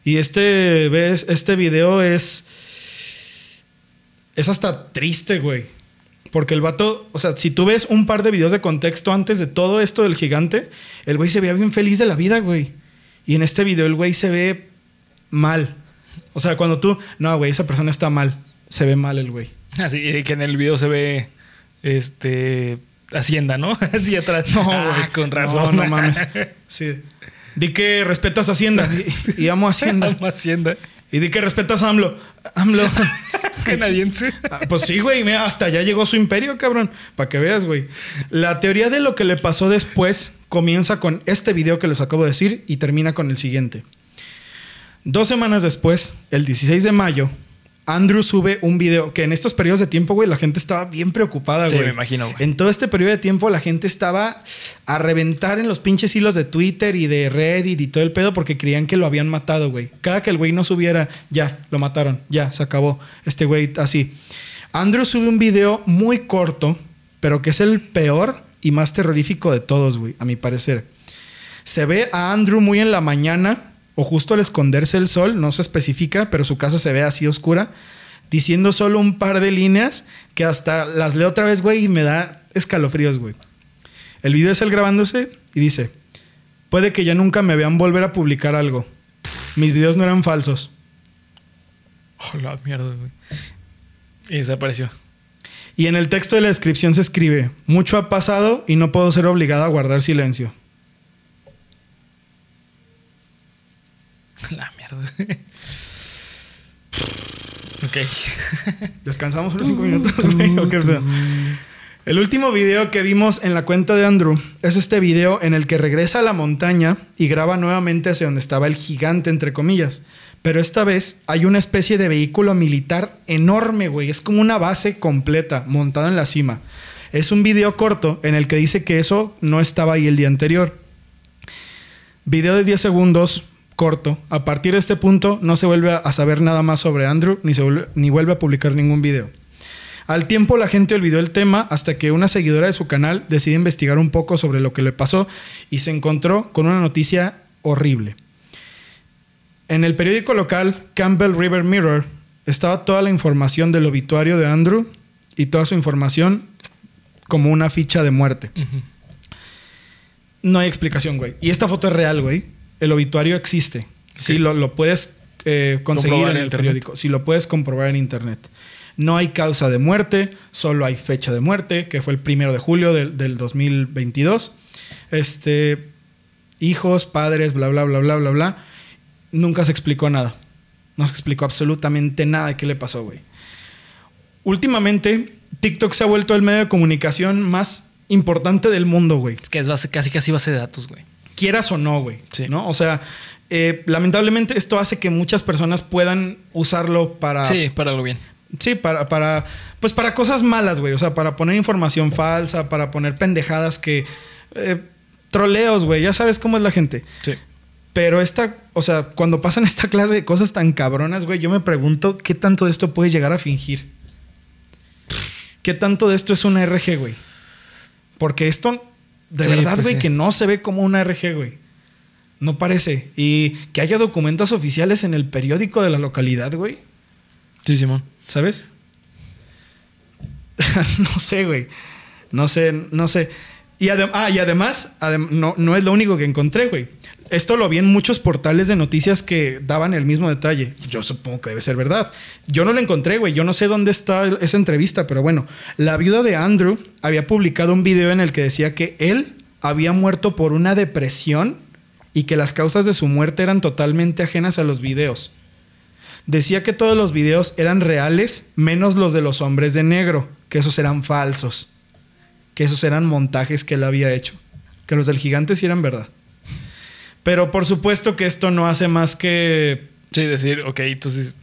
Y este, ves, este video es. Es hasta triste, güey. Porque el vato, o sea, si tú ves un par de videos de contexto antes de todo esto del gigante, el güey se veía bien feliz de la vida, güey. Y en este video el güey se ve mal. O sea, cuando tú, no, güey, esa persona está mal. Se ve mal el güey. Así que en el video se ve este Hacienda, ¿no? Así atrás. No, Ah, güey. con razón. No, no mames. Sí. Di que respetas a Hacienda. Y, y amo Hacienda. Amo Hacienda. Y di que respetas a AMLO. AMLO. Canadiense. Ah, Pues sí, güey. Hasta allá llegó su imperio, cabrón. Para que veas, güey. La teoría de lo que le pasó después comienza con este video que les acabo de decir y termina con el siguiente. Dos semanas después, el 16 de mayo, Andrew sube un video que en estos periodos de tiempo, güey, la gente estaba bien preocupada, Sí, güey. me imagino, güey. En todo este periodo de tiempo, la gente estaba a reventar en los pinches hilos de Twitter y de Reddit y todo el pedo porque creían que lo habían matado, güey. Cada que el güey no subiera, ya, lo mataron, ya, se acabó. Este güey así. Andrew sube un video muy corto, pero que es el peor y más terrorífico de todos, güey, a mi parecer. Se ve a Andrew muy en la mañana o justo al esconderse el sol, no se especifica, pero su casa se ve así oscura, diciendo solo un par de líneas que hasta las leo otra vez, güey, y me da escalofríos, güey. El video es él grabándose y dice, puede que ya nunca me vean volver a publicar algo. Mis videos no eran falsos. Oh, la mierda, güey. Y desapareció. Y en el texto de la descripción se escribe, mucho ha pasado y no puedo ser obligado a guardar silencio. La mierda. ok. Descansamos unos cinco minutos. El último video que vimos en la cuenta de Andrew es este video en el que regresa a la montaña y graba nuevamente hacia donde estaba el gigante, entre comillas. Pero esta vez hay una especie de vehículo militar enorme, güey. Es como una base completa montada en la cima. Es un video corto en el que dice que eso no estaba ahí el día anterior. Video de 10 segundos, corto. A partir de este punto no se vuelve a saber nada más sobre Andrew ni, se vuelve, ni vuelve a publicar ningún video. Al tiempo la gente olvidó el tema hasta que una seguidora de su canal decide investigar un poco sobre lo que le pasó y se encontró con una noticia horrible. En el periódico local Campbell River Mirror estaba toda la información del obituario de Andrew y toda su información como una ficha de muerte. No hay explicación, güey. Y esta foto es real, güey. El obituario existe. Sí, lo, lo puedes eh, conseguir Comprobar en el internet. periódico. Sí, lo puedes comprobar en internet. No hay causa de muerte, solo hay fecha de muerte, que fue el primero de julio del, del 2022. Este, hijos, padres, bla, bla, bla, bla, bla, bla. Nunca se explicó nada. No se explicó absolutamente nada de qué le pasó, güey. Últimamente, TikTok se ha vuelto el medio de comunicación más importante del mundo, güey. Es que es base, casi casi base de datos, güey. Quieras o no, güey. Sí. ¿No? O sea, eh, lamentablemente esto hace que muchas personas puedan usarlo para. Sí, para algo bien. Sí, para, para, pues para cosas malas, güey. O sea, para poner información falsa, para poner pendejadas que... eh, troleos, güey. Ya sabes cómo es la gente. Sí. Pero esta, o sea, cuando pasan esta clase de cosas tan cabronas, güey, yo me pregunto qué tanto de esto puedes llegar a fingir. ¿Qué tanto de esto es una RG, güey? Porque esto, de Sí, verdad, pues güey, sí. que no se ve como una RG, güey. No parece. Y que haya documentos oficiales en el periódico de la localidad, güey. Sí, Simón. ¿Sabes? no sé, güey. No sé, no sé. Ah, y además, adem- no, no es lo único que encontré, güey. Esto lo vi en muchos portales de noticias que daban el mismo detalle. Yo supongo que debe ser verdad. Yo no lo encontré, güey. Yo no sé dónde está esa entrevista, pero bueno. La viuda de Andrew había publicado un video en el que decía que él había muerto por una depresión y que las causas de su muerte eran totalmente ajenas a los videos. Decía que todos los videos eran reales, menos los de los hombres de negro, que esos eran falsos, que esos eran montajes que él había hecho, que los del gigante sí eran verdad. Pero por supuesto que esto no hace más que... Sí, decir, ok, entonces.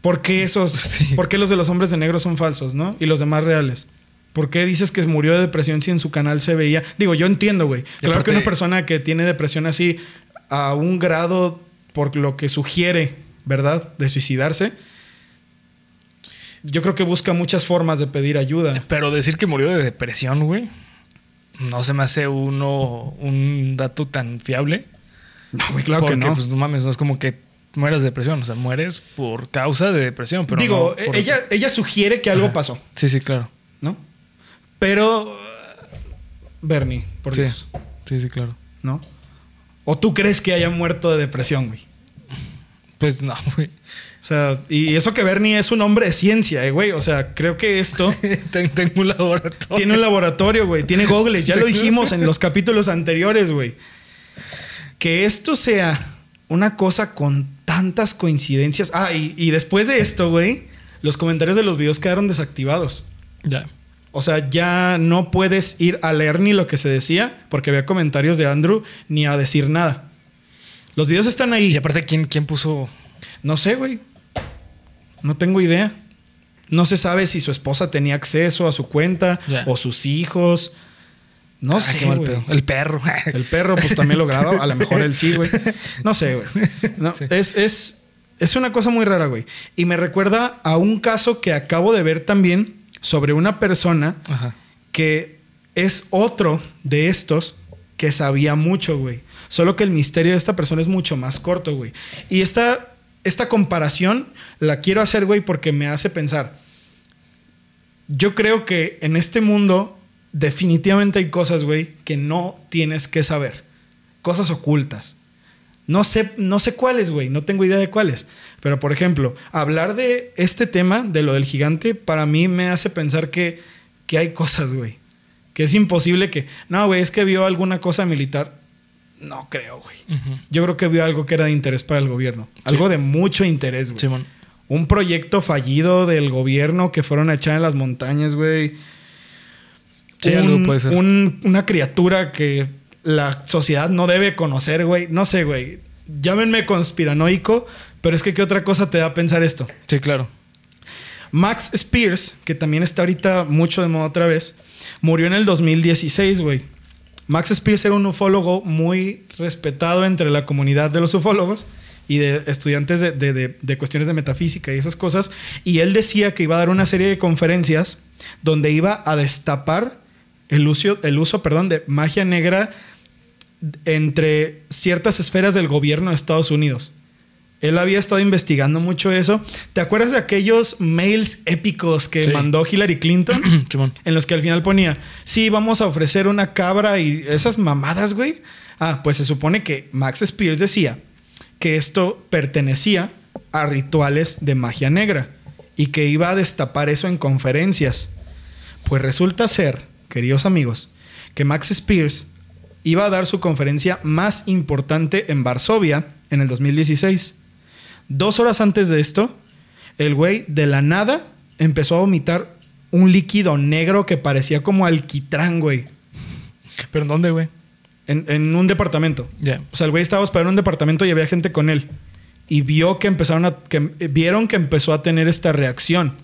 ¿Por qué esos? Sí. ¿Por qué los de los hombres de negro son falsos, no? Y los demás reales. ¿Por qué dices que murió de depresión si en su canal se veía? Digo, yo entiendo, güey. Claro aparte- que una persona que tiene depresión así a un grado por lo que sugiere, ¿verdad? De suicidarse. Yo creo que busca muchas formas de pedir ayuda. Pero decir que murió de depresión, güey. No se me hace uno un dato tan fiable. No, güey, claro porque, que no. pues no mames, no es como que mueras de depresión. O sea, mueres por causa de depresión. Pero Digo, no por- ella, ella sugiere que algo Ajá. pasó, Sí, sí, claro. ¿no? Pero... uh, Bernie, por sí. Dios, Sí, sí, claro. ¿no? ¿O tú crees que haya muerto de depresión, güey? Pues no, güey. O sea, y eso que Bernie es un hombre de ciencia, eh, güey. O sea, creo que esto Ten- Tengo un laboratorio. tiene un laboratorio, güey. Tiene gogles. Ya lo dijimos en los capítulos anteriores, güey. Que esto sea una cosa con tantas coincidencias. Ah, y, y después de esto, güey, los comentarios de los videos quedaron desactivados. Ya. O sea, ya no puedes ir a leer ni lo que se decía porque había comentarios de Andrew ni a decir nada. Los videos están ahí. Y aparte, ¿quién, quién puso? No sé, güey. No tengo idea. No se sabe si su esposa tenía acceso a su cuenta o sus hijos. No Ah, sé, qué mal güey. pedo. El perro. El perro, pues también lo graba. A lo mejor él sí, güey. No sé, güey. No, Sí. es, es, es una cosa muy rara, güey. Y me recuerda a un caso que acabo de ver también sobre una persona Ajá. que es otro de estos que sabía mucho, güey. Solo que el misterio de esta persona es mucho más corto, güey. Y esta, esta comparación la quiero hacer, güey, porque me hace pensar. yo creo que en este mundo definitivamente hay cosas, güey, que no tienes que saber. Cosas ocultas. No sé, no sé cuáles, güey, no tengo idea de cuáles. Pero, por ejemplo, hablar de este tema, de lo del gigante, para mí me hace pensar que, que hay cosas, güey. Que es imposible que... No, güey, es que vio alguna cosa militar. No creo, güey. Yo creo que vio algo que era de interés para el gobierno. Algo de mucho interés, güey. Simón. Un proyecto fallido del gobierno que fueron a echar en las montañas, güey. Sí, Un- algo puede ser. un- una criatura que la sociedad no debe conocer, güey. No sé, güey. Llámenme conspiranoico, pero es que ¿qué otra cosa te da a pensar esto? Sí, claro. Max Spears, que también está ahorita mucho de moda otra vez, murió en el 2016, güey. Max Spears era un ufólogo muy respetado entre la comunidad de los ufólogos y de estudiantes de, de- de- de cuestiones de metafísica y esas cosas. Y él decía que iba a dar una serie de conferencias donde iba a destapar el uso, el uso perdón, de magia negra entre ciertas esferas del gobierno de Estados Unidos. Él había estado investigando mucho eso. ¿Te acuerdas de aquellos mails épicos que Sí. mandó Hillary Clinton? En los que al final ponía, sí, vamos a ofrecer una cabra y esas mamadas, güey. Ah, pues se supone que Max Spears decía que esto pertenecía a rituales de magia negra y que iba a destapar eso en conferencias. Pues resulta ser, queridos amigos, que Max Spears iba a dar su conferencia más importante en Varsovia en el 2016. Dos horas antes de esto, el güey de la nada empezó a vomitar un líquido negro que parecía como alquitrán, güey, ¿Pero en dónde, güey? en, en un departamento. Ya. O sea, el güey estaba hospedado en un departamento y había gente con él. Y vio que empezaron a. Que, eh, vieron que empezó a tener esta reacción,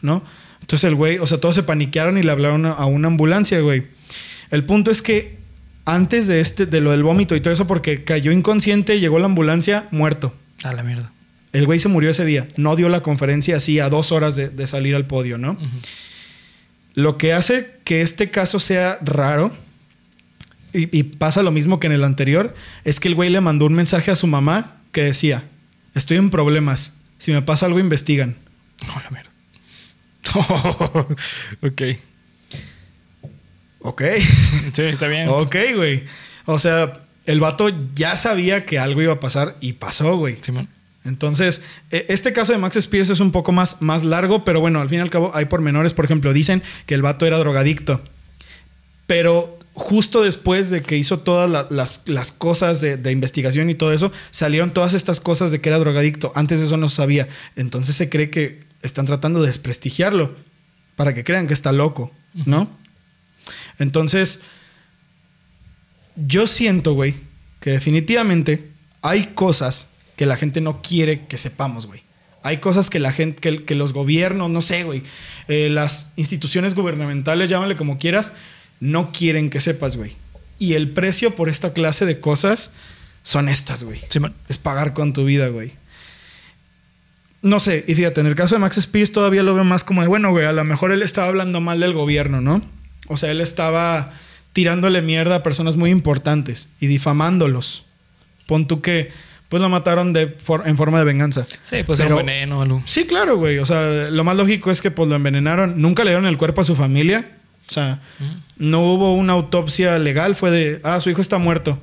¿no? Entonces el güey, o sea, todos se paniquearon y le hablaron a, a una ambulancia, güey. El punto es que antes de este, de lo del vómito y todo eso, porque cayó inconsciente, llegó la ambulancia, muerto. A la mierda. El güey se murió ese día. No dio la conferencia así a dos horas de, de salir al podio, ¿no? Lo que hace que este caso sea raro y, y pasa lo mismo que en el anterior es que el güey le mandó un mensaje a su mamá que decía: Estoy en problemas. Si me pasa algo, investigan. A la mierda. ok. Ok. Sí, está bien. ok, güey. O sea, el vato ya sabía que algo iba a pasar y pasó, güey. Simón. Entonces, e- este caso de Max Spears es un poco más, más largo, pero bueno, al fin y al cabo hay pormenores. Por ejemplo, dicen que el vato era drogadicto. Pero justo después de que hizo todas la- las, las cosas de, de investigación y todo eso, salieron todas estas cosas de que era drogadicto. Antes de eso no se sabía. Entonces se cree que están tratando de desprestigiarlo para que crean que está loco, ¿no? Entonces, yo siento, güey, que definitivamente hay cosas que la gente no quiere que sepamos, güey. Hay cosas que la gente, que, que los gobiernos, no sé, güey, eh, las instituciones gubernamentales, llámale como quieras, no quieren que sepas, güey. Y el precio por esta clase de cosas son estas, güey. Simón. Es pagar con tu vida, güey. No sé, y fíjate, en el caso de Max Spears todavía lo veo más como de, bueno, güey, a lo mejor él estaba hablando mal del gobierno, ¿no? O sea, él estaba tirándole mierda a personas muy importantes y difamándolos. Pon tú que, pues lo mataron de for- en forma de venganza. Sí, pues era Pero- un veneno o algo. Sí, claro, güey. O sea, lo más lógico es que pues lo envenenaron. Nunca le dieron el cuerpo a su familia. O sea, no hubo una autopsia legal. Fue de, ah, su hijo está muerto.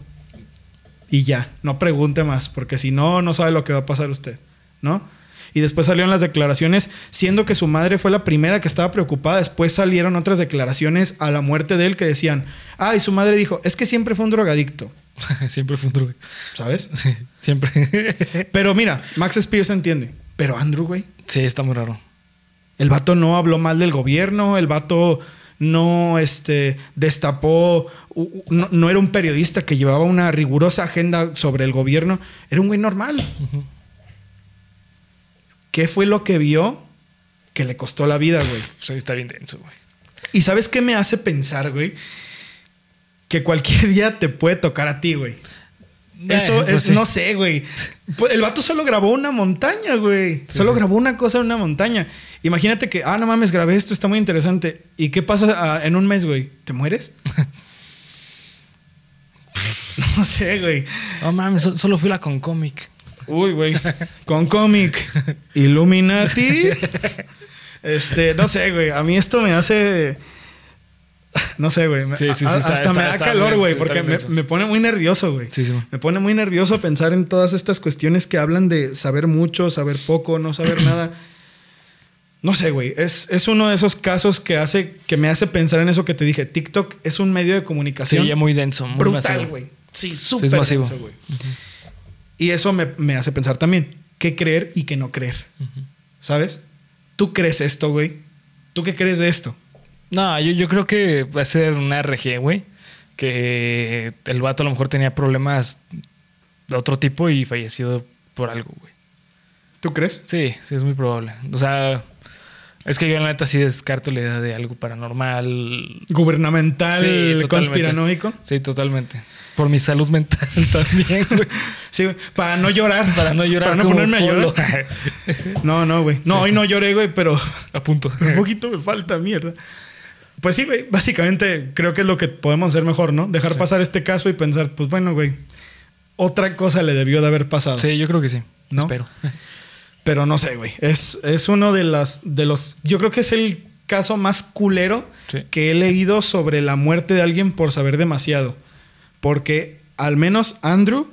Y ya, no pregunte más, porque si no, no sabe lo que va a pasar usted, ¿no? Y después salieron las declaraciones, siendo que su madre fue la primera que estaba preocupada. Después salieron otras declaraciones a la muerte de él que decían, ah, y su madre dijo, es que siempre fue un drogadicto, Siempre fue un droga. ¿sabes? Sí, siempre. Pero mira, Max Spears entiende. Pero Andrew, güey, sí, está muy raro. El vato no habló mal del gobierno, el vato no este, destapó, no, no era un periodista que llevaba una rigurosa agenda sobre el gobierno, era un güey normal. ¿Qué fue lo que vio que le costó la vida, güey? Sí, está bien denso, güey. ¿Y sabes qué me hace pensar, güey? Que cualquier día te puede tocar a ti, güey. Eso Eh, pues es, sí. no sé, güey. Pues El vato solo grabó una montaña, güey. solo sí. grabó una cosa en una montaña. Imagínate que, ah, no mames, grabé esto, está muy interesante. ¿Y qué pasa ah, en un mes, güey? ¿Te mueres? no sé, güey. Oh, mames, so- solo fui la con cómic. Uy, güey. Con cómic. Illuminati. Este, no sé, güey. A mí esto me hace. No sé, güey. Sí, sí, sí, está- hasta me da calor, güey, sí, porque me, me pone muy nervioso, güey. Sí, sí. Me pone muy nervioso pensar en todas estas cuestiones que hablan de saber mucho, saber poco, no saber nada. No sé, güey. Es, es uno de esos casos que hace, que me hace pensar en eso que te dije. TikTok es un medio de Sí, comunicación ya muy denso, muy brutal, güey. Sí, súper masivo. denso, güey. Y eso me, me hace pensar también qué creer y qué no creer. ¿Sabes? ¿Tú crees esto, güey? ¿Tú qué crees de esto? No, yo, yo creo que va a ser una RG, güey. Que el vato a lo mejor tenía problemas de otro tipo y falleció por algo, güey. ¿Tú crees? Sí, sí, es muy probable. O sea, es que yo la neta sí descarto la idea de algo paranormal. Gubernamental, Sí, conspiranoico. Sí, totalmente. Por mi salud mental también, güey. Sí, güey. Para no llorar. Para no llorar. Para no ponerme a llorar. No, no, güey. No, Sí, hoy sí. no lloré, güey, pero A punto. un poquito me falta mierda. Pues sí, güey. Básicamente creo que es lo que podemos hacer mejor, ¿no? Dejar Sí. pasar este caso y pensar, pues bueno, güey. Otra cosa le debió de haber pasado. Sí, yo creo que sí. ¿No? Espero. Pero no sé, güey. Es, es uno de las de los. Yo creo que es el caso más culero Sí. que he leído sobre la muerte de alguien por saber demasiado. Porque al menos Andrew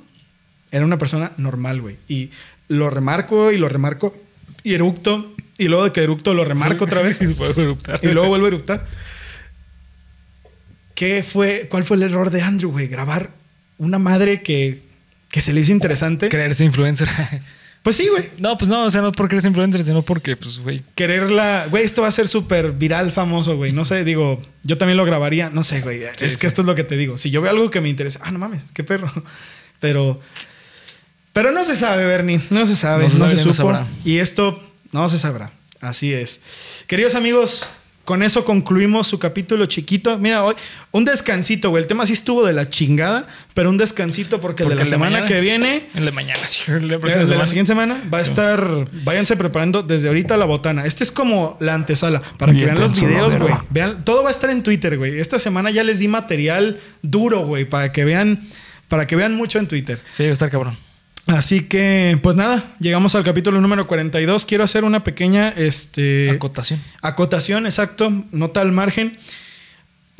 era una persona normal, güey. Y lo remarco y lo remarco y eructo. Y luego de que eructo lo remarco otra vez. Eruptar. y luego vuelvo a eructar. ¿Qué fue? ¿Cuál fue el error de Andrew, güey? Grabar una madre que, que se le hizo interesante. Creerse influencer. Pues sí, güey. no, pues no, o sea, no por creerse influencer, sino porque, pues, güey. quererla. Güey, esto va a ser súper viral, famoso, güey. No sé, digo, yo también lo grabaría. No sé, güey. Sí, es sí. que esto es lo que te digo. Si yo veo algo que me interesa, ah, no mames, qué perro. Pero. Pero no se sabe, Bernie. No se sabe. No se sabe, no supo. sabrá. y esto no se sabrá. Así es. Queridos amigos, con eso concluimos su capítulo chiquito. Mira, hoy un descansito, güey. El tema sí estuvo de la chingada, pero un descansito porque, Porque el de la semana mañana- que viene. En la mañana. La de la siguiente semana va a estar. Váyanse preparando desde ahorita la botana. Este es como la antesala. Para que vean los videos, güey. Vean, todo va a estar en Twitter, güey. Esta semana ya les di material duro, güey. Para que vean. Para que vean mucho en Twitter. Sí, va a estar cabrón. Así que, pues nada, llegamos al capítulo número 42. Quiero hacer una pequeña este, Acotación. acotación, exacto, nota al margen.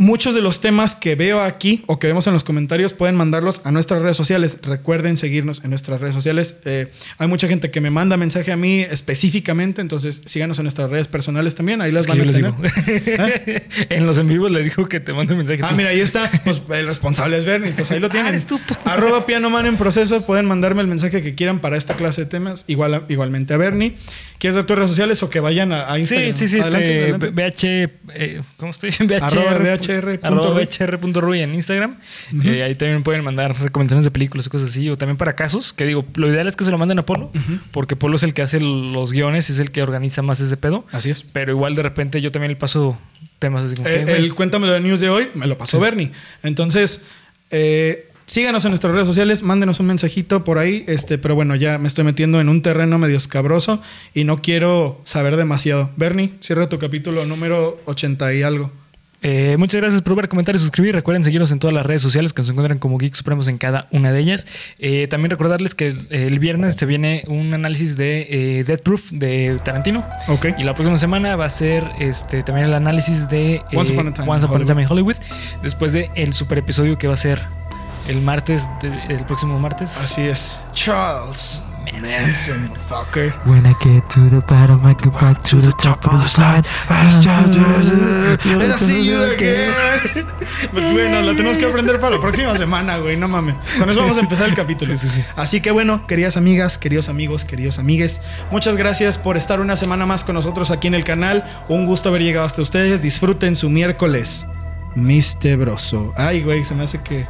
Muchos de los temas que veo aquí o que vemos en los comentarios pueden mandarlos a nuestras redes sociales. Recuerden seguirnos en nuestras redes sociales. Eh, hay mucha gente que me manda mensaje a mí específicamente, entonces síganos en nuestras redes personales también. Ahí las Es van yo a les tener. digo. en los en vivos les digo que te manden mensajes. Ah, mira, ahí está. Pues el responsable es Bernie, entonces ahí lo tienen. Ah, tú, po. Arroba Piano Man en proceso. Pueden mandarme el mensaje que quieran para esta clase de temas. Igual, a- igualmente a Bernie. ¿Quieres dar tus redes sociales o que vayan a, a Sí, Instagram? sí, sí. Adelante, Este, adelante. BH. eh, ¿Cómo estoy? Arroba BHR punto arroba Ruy. BHR.ruy en Instagram. Eh, ahí también pueden mandar recomendaciones de películas y cosas así. O también para casos. Que digo, lo ideal es que se lo manden a Polo. Porque Polo es el que hace los guiones, es el que organiza más ese pedo. Así es. Pero igual de repente yo también le paso temas así como Eh, que, el Cuéntamelo de News de hoy me lo pasó Bernie. Entonces, eh, síganos en nuestras redes sociales, mándenos un mensajito por ahí. Este, pero bueno, ya me estoy metiendo en un terreno medio escabroso y no quiero saber demasiado. Bernie, cierra tu capítulo número 80 y algo. Eh, muchas gracias por ver, comentar y suscribir. Recuerden seguirnos en todas las redes sociales que se encuentran como Geek Supremos en cada una de ellas. Eh, también recordarles que el, el viernes se viene un análisis de eh, Death Proof de Tarantino. Ok. Y la próxima semana va a ser este también el análisis de eh, Once Upon a Time Once Upon a Time in Hollywood. Después de el super episodio que va a ser el martes, de- el próximo martes. Así es. Charles Manson, fucker. When I get to the bottom, I go back to the top of the slide. Era see you again. Pues bueno, la tenemos que aprender para la próxima semana, güey. No mames. Con eso vamos a empezar el capítulo. Sí, sí, sí. Así que bueno, queridas amigas, queridos amigos, queridos amigues, muchas gracias por estar una semana más con nosotros aquí en el canal. Un gusto haber llegado hasta ustedes. Disfruten su miércoles mistebroso. Ay, güey, se me hace que.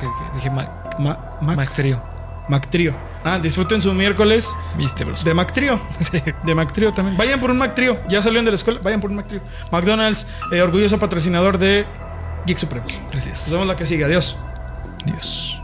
Que- dije Mac, Ma- Mac, Mac Trio. Mac Trio. Ah, disfruten su miércoles Viste, bros. de Mac Trio. Sí. De Mac Trio también. Vayan por un Mac Trio. Ya salieron de la escuela. Vayan por un Mac Trio. McDonald's, eh, orgulloso patrocinador de Geek Supremos. Nos Gracias. vemos la que sigue. Adiós. Dios.